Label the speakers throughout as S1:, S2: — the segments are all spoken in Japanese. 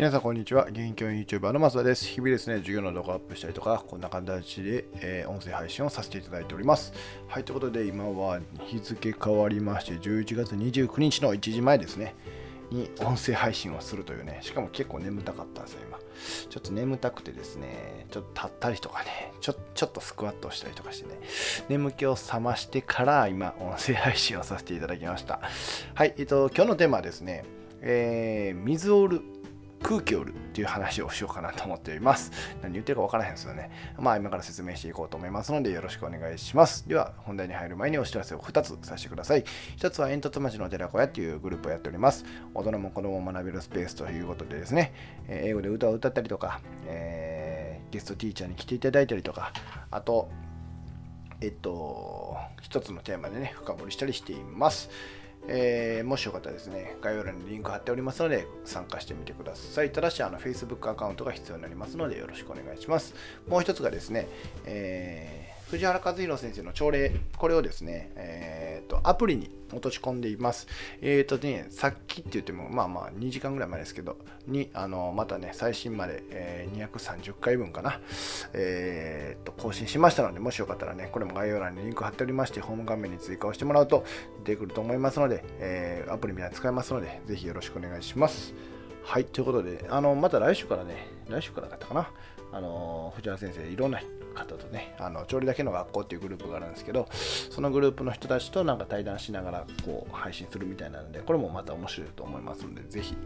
S1: 皆さんこんにちは。現役教員 YouTuber の松田です。日々ですね、授業の動画アップしたりとか、こんな形で、えー、音声配信をさせていただいております。はい、ということで今は日付変わりまして、11月29日の1時前ですね、に音声配信をするというね、しかも結構眠たかったんですよ、今。ちょっと眠たくてですね、ちょっと立ったりとかね、ちょちょっとスクワットしたりとかしてね、眠気を覚ましてから今、音声配信をさせていただきました。はい、えっと、今日のテーマはですね、えー、水を売る空気を売るっていう話をしようかなと思っております。何言ってるか分からへんですよね。まあ今から説明していこうと思いますのでよろしくお願いします。では本題に入る前にお知らせを2つさせてください。1つは煙突町の寺子屋っていうグループをやっております。大人も子供も学べるスペースということでですね、英語で歌を歌ったりとか、えー、ゲストティーチャーに来ていただいたりとか、あと、えっと、一つのテーマでね、深掘りしたりしています。えー、もしよかったらですね、概要欄にリンク貼っておりますので、参加してみてください。ただし、あの Facebook アカウントが必要になりますので、よろしくお願いします。もう一つがですね、えー藤原和弘先生の朝礼、これをですね、えーと、アプリに落とし込んでいます。えっ、ー、とね、さっきって言っても、まあまあ2時間ぐらい前ですけど、に、あの、またね、最新まで、えー、230回分かな、えーと、更新しましたので、もしよかったらね、これも概要欄にリンク貼っておりまして、ホーム画面に追加をしてもらうと出てくると思いますので、え、アプリみたいに使えますので、ぜひよろしくお願いします。はい、ということで、あの、また来週からね、来週からだったかな、あの、藤原先生、いろんな方とね、あの調理だけの学校っていうグループがあるんですけど、そのグループの人たちとなんか対談しながらこう配信するみたいなので、これもまた面白いと思いますので、ぜひ、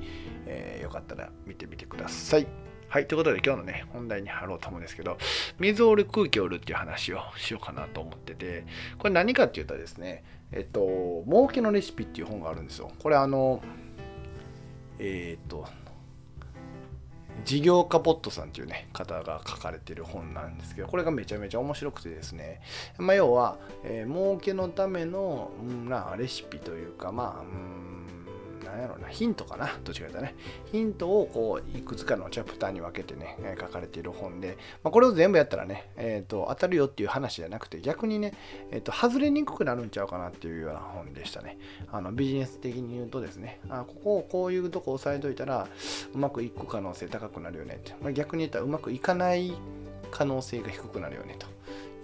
S1: えー、よかったら見てみてください。はい、ということで今日のね、本題に入ろうと思うんですけど、水を売る空気を売るっていう話をしようかなと思ってて、これ何かって言ったらですね、えっと、儲けのレシピっていう本があるんですよ。これあの、えー、っと、事業家ポットさんっていうね方が書かれてる本なんですけどこれがめちゃめちゃ面白くてですね、まあ、要は、えー、儲けのための、うん、なレシピというかまあ、うん何やろな、ヒントかな、どっちかというとね、ヒントをこういくつかのチャプターに分けてね、え書かれている本で、まあ、これを全部やったらね、えーと、当たるよっていう話じゃなくて、逆にね、えーと、外れにくくなるんちゃうかなっていうような本でしたね。あのビジネス的に言うとですね、あここをこういうとこ押さえといたら、うまくいく可能性高くなるよねって、まあ、逆に言ったらうまくいかない可能性が低くなるよねと。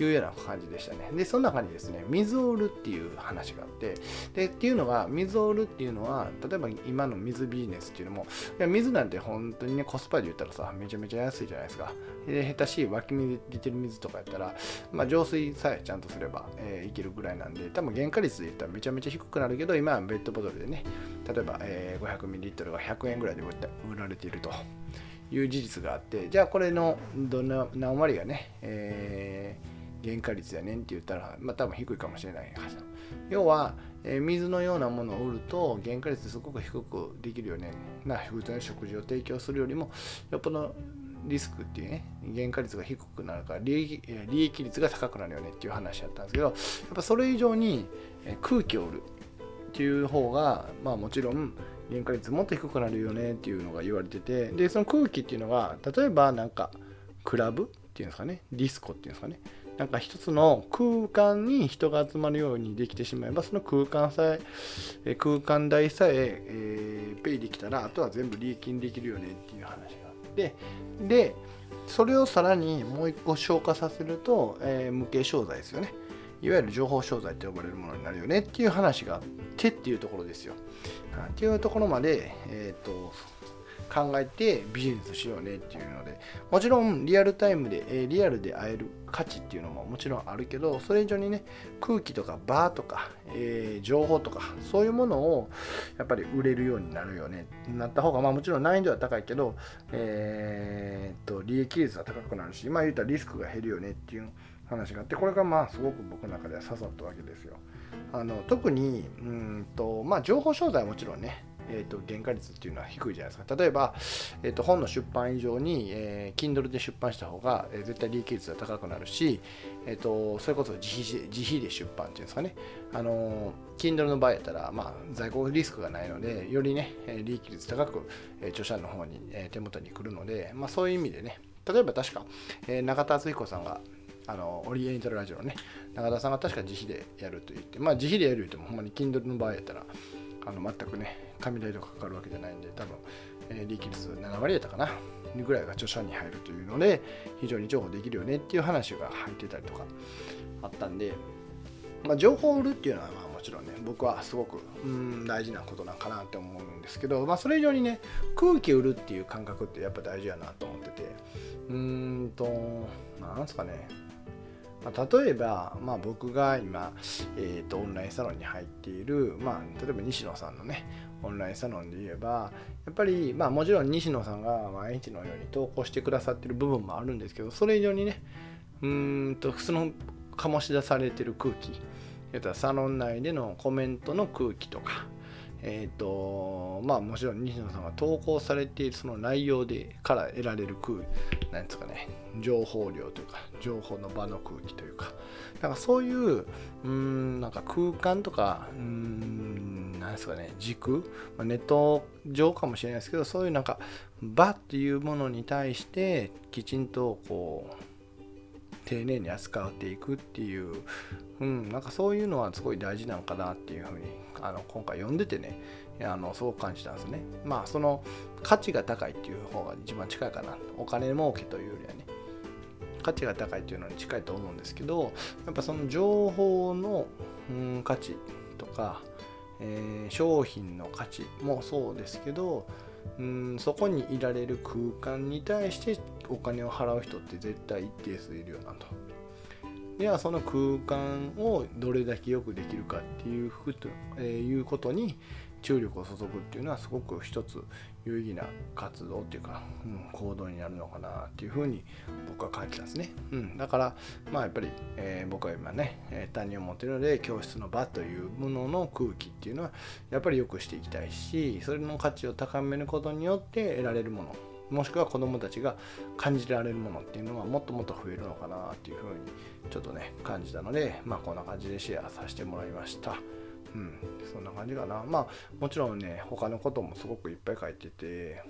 S1: いうような感じでしたね。で、その中にですね、水を売るっていう話があって、で、っていうのが、水を売るっていうのは、例えば今の水ビジネスっていうのも、いや水なんて本当にね、コスパで言ったらさ、めちゃめちゃ安いじゃないですか。で、下手しい湧き水出てる水とかやったら、まあ、浄水さえちゃんとすれば、えー、いけるぐらいなんで、多分原価率で言ったらめちゃめちゃ低くなるけど、今はベッドボトルでね、例えば、えー、500ml が100円ぐらいで売られていると。いう事実があってじゃあこれのどんな何割がね、えー原価率やねんって言ったら、まあ多分低いかもしれない要は、えー、水のようなものを売ると原価率すごく低くできるよね。な普通の食事を提供するよりもよっぽどリスクっていうね原価率が低くなるから利益利益率が高くなるよねっていう話やったんですけどやっぱそれ以上に空気を売るっていう方がまあもちろん原価率もっと低くなるよねっていうのが言われててでその空気っていうのが例えばなんかクラブっていうんですかねディスコっていうんですかね。なんか一つの空間に人が集まるようにできてしまえばその空間さえ空間代さええー、ペイできたらあとは全部利益にできるよねっていう話があってでそれをさらにもう一個消化させると、えー、無形商材ですよねいわゆる情報商材と呼ばれるものになるよねっていう話があってっていうところですよ。っていうところまで、えーと考えてビジネスしようねっていうのでもちろんリアルタイムで、えリアルで会える価値っていうのももちろんあるけどそれ以上にね空気とかバーとか、えー、情報とかそういうものをやっぱり売れるようになるよねなった方がまあもちろん難易度は高いけど、えー、と利益率は高くなるし今言ったらリスクが減るよねっていう話があってこれがまあすごく僕の中では刺さったわけですよ。あの特にうんと、まあ、情報商材はもちろんねえーと、原価率っていうのは低いじゃないですか。例えば、えーと、本の出版以上に、えー、Kindle で出版した方が、えー、絶対利益率が高くなるし、えーと、それこそ自費自費で出版っていうんですかね。あの Kindle の場合やったら、まあ、在庫リスクがないので、よりね、利益率高く、えー、著者の方に、えー、手元に来るので、まあ、そういう意味でね、例えば確か、えー、中田敦彦さんが、あのオリエンタルラジオのね、中田さんが確か自費でやると言って、まあ自費でやる言っても、ほんまに Kindle の場合やったら、あの全くね、紙代とかかかるわけじゃないんで、多分、えー、利益率7割やったかなぐらいが著者に入るというので非常に情報できるよねっていう話が入ってたりとかあったんで、まあ、情報を売るっていうのはまあもちろんね僕はすごくうん大事なことなんかなって思うんですけど、まあ、それ以上にね空気売るっていう感覚ってやっぱ大事やなと思っててうーんとなんですかね。まあ、例えば、まあ、僕が今、えーと、オンラインサロンに入っている、まあ、例えば西野さんのねオンラインサロンで言えばやっぱり、まあ、もちろん西野さんが毎日のように投稿してくださってる部分もあるんですけどそれ以上にねうんとその醸し出されてる空気やったらサロン内でのコメントの空気とかえっ、ー、とまあもちろん西野さんが投稿されているその内容でから得られる空なんですかね情報量というか情報の場の空気というかなんかそういううんなんか空間とかうんなんですかね軸、まあ、ネット上かもしれないですけどそういうなんか場っていうものに対してきちんとこう丁寧に扱っていくっていう、うん、なんかそういうのはすごい大事なんかなっていうふうにあの今回読んでてねあのそう感じたんですね。まあその価値が高いっていう方が一番近いかなお金儲けというよりはね価値が高いっていうのに近いと思うんですけどやっぱその情報の、うん、価値とか、えー、商品の価値もそうですけどうんそこにいられる空間に対してお金を払う人って絶対一定数いるよなと。ではその空間をどれだけよくできるかっていうふと、えー、いうことに注力を注ぐっていうのはすごく一つ有意義な活動っていうか、うん、行動になるのかなっていうふうに僕は感じたんですね。うん、だからまあやっぱり、えー、僕は今ね、え、担任を持ってるので教室の場というものの空気っていうのはやっぱり良くしていきたいしそれの価値を高めることによって得られるものもしくは子どもたちが感じられるものっていうのはもっともっと増えるのかなっていうふうにちょっとね感じたのでまあこんな感じでシェアさせてもらいました。うん、そんな感じかな。まあ、もちろんね、他のこともすごくいっぱい書いてて、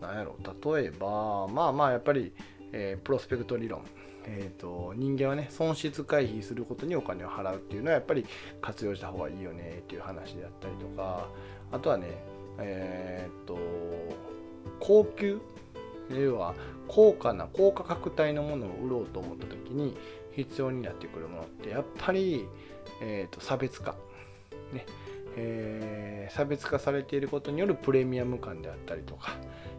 S1: なんやろ、例えば、まあまあ、やっぱり、えー、プロスペクト理論。えーと、人間はね損失回避することにお金を払うっていうのはやっぱり活用した方がいいよねっていう話であったりとかあとはねえっ、ー、と高級？要は高価な高価格帯のものを売ろうと思った時に必要になってくるものってやっぱり、えーと差別化ねえー、差別化されていることによるプレミアム感であったりとか、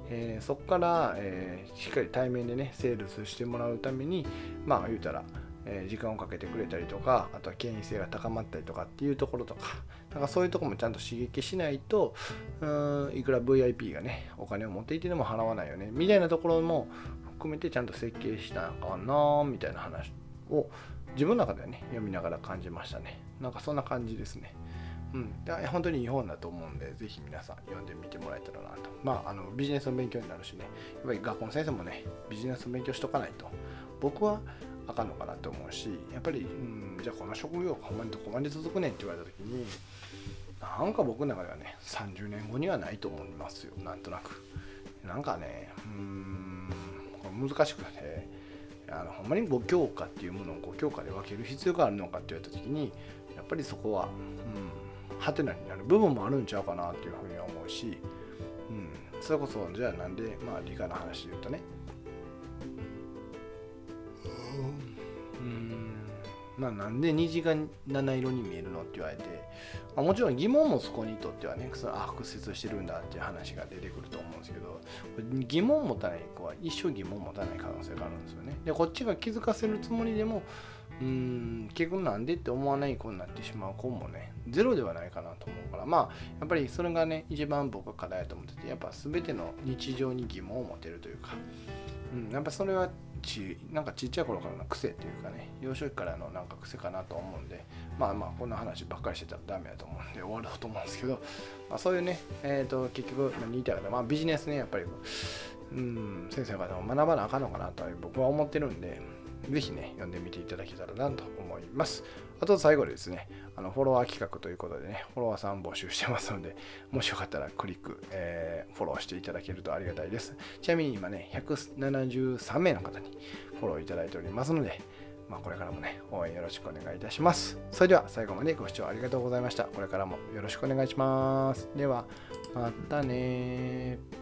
S1: えー、そこから、えー、しっかり対面でねセールスしてもらうためにまあ言うたら、え時間をかけてくれたりとかあとは権威性が高まったりとかっていうところとかなんかそういうとこもちゃんと刺激しないとうんいくら VIP がねお金を持っていてでも払わないよねみたいなところも含めてちゃんと設計したのかなみたいな話を自分の中ではね読みながら感じましたね。なんかそんな感じですね。うん、本当に日本だと思うんで、ぜひ皆さん読んでみてもらえたらなと。まあ、あのビジネスの勉強になるしね、やっぱり学校の先生もね、ビジネスの勉強しとかないと、僕はあかんのかなと思うし、やっぱり、うん、じゃあこの職業ほんまにどこまで続くねんって言われた時に、なんか僕の中ではね、30年後にはないと思いますよ、なんとなく。なんかね、うん、難しくて、あのほんまに5教科っていうものを5教科で分ける必要があるのかって言われた時に、やっぱりそこは、うんハテナになる部分もあるんちゃうかなっていうふうに思うし、うん、それこそじゃあなんでまあ理科の話で言うとね。うん。まあなんで虹が七色に見えるのって言われて、まあ、もちろん疑問もそこにとってはねそのあ屈折してるんだっていう話が出てくると思うんですけど疑問持たない子は一生疑問持たない可能性があるんですよね。でこっちが気づかせるつもりでもうん結局なんでって思わない子になってしまう子もねゼロではないかなと思うから。まあやっぱりそれがね一番僕は課題だと思っててやっぱ全ての日常に疑問を持てるというか、うん、やっぱそれはちなんかちっちゃい頃からの癖っていうかね幼少期からのなんか癖かなと思うんでまあまあこんな話ばっかりしてたらダメだと思うんで終わろうと思うんですけど、まあ、そういうね、えーと、結局何言いたいかまあ、ビジネスねやっぱりうん先生方も学ばなあかんのかなと僕は思ってるんで。ぜひね、読んでみていただけたらなと思います。あと最後でですね、あのフォロワー企画ということでね、フォロワーさん募集してますので、もしよかったらクリック、えー、フォローしていただけるとありがたいです。ちなみに今ね、173名の方にフォローいただいておりますので、まあ、これからもね、応援よろしくお願いいたします。それでは最後までご視聴ありがとうございました。これからもよろしくお願いします。では、またね